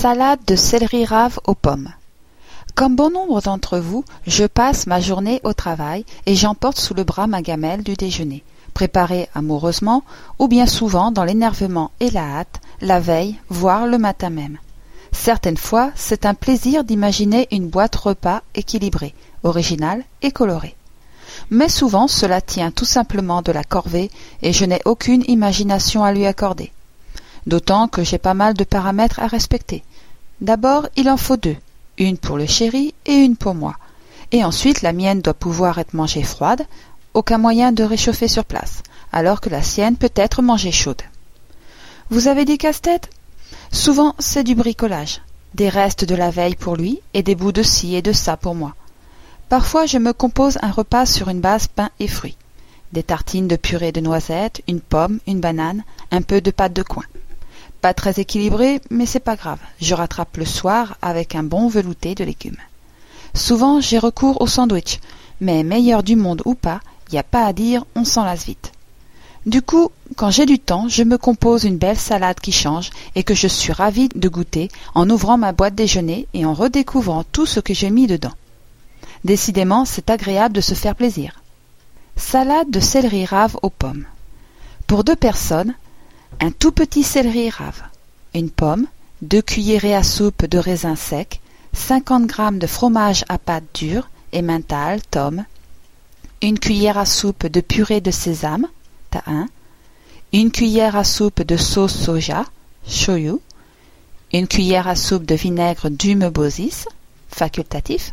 Salade de céleri rave aux pommes. Comme bon nombre d'entre vous, je passe ma journée au travail et j'emporte sous le bras ma gamelle du déjeuner, préparée amoureusement ou bien souvent dans l'énervement et la hâte, la veille, voire le matin même. Certaines fois, c'est un plaisir d'imaginer une boîte repas équilibrée, originale et colorée. Mais souvent cela tient tout simplement de la corvée et je n'ai aucune imagination à lui accorder. D'autant que j'ai pas mal de paramètres à respecter. D'abord, il en faut deux, une pour le chéri et une pour moi. Et ensuite, la mienne doit pouvoir être mangée froide, aucun moyen de réchauffer sur place, alors que la sienne peut être mangée chaude. Vous avez des casse-têtes? Souvent, c'est du bricolage, des restes de la veille pour lui et des bouts de ci et de ça pour moi. Parfois, je me compose un repas sur une base pain et fruits. Des tartines de purée de noisettes, une pomme, une banane, un peu de pâte de coin. Pas très équilibré, mais c'est pas grave. Je rattrape le soir avec un bon velouté de légumes. Souvent, j'ai recours au sandwich, mais meilleur du monde ou pas, y a pas à dire, on s'en lasse vite. Du coup, quand j'ai du temps, je me compose une belle salade qui change et que je suis ravie de goûter en ouvrant ma boîte déjeuner et en redécouvrant tout ce que j'ai mis dedans. Décidément, c'est agréable de se faire plaisir. Salade de céleri rave aux pommes. Pour deux personnes, un tout petit céleri rave, une pomme, deux cuillerées à soupe de raisins secs, 50 g de fromage à pâte dure, emmental, tome, une cuillère à soupe de purée de sésame, ta une cuillère à soupe de sauce soja, shoyu, une cuillère à soupe de vinaigre d'hume-bosis, facultatif,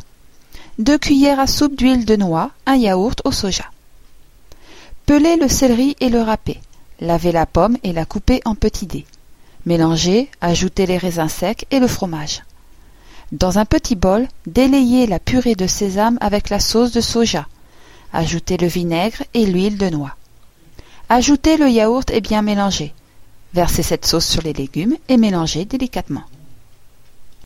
deux cuillères à soupe d'huile de noix, un yaourt au soja. Pelez le céleri et le râpez. Lavez la pomme et la coupez en petits dés. Mélangez, ajoutez les raisins secs et le fromage. Dans un petit bol, délayez la purée de sésame avec la sauce de soja. Ajoutez le vinaigre et l'huile de noix. Ajoutez le yaourt et bien mélangez. Versez cette sauce sur les légumes et mélangez délicatement.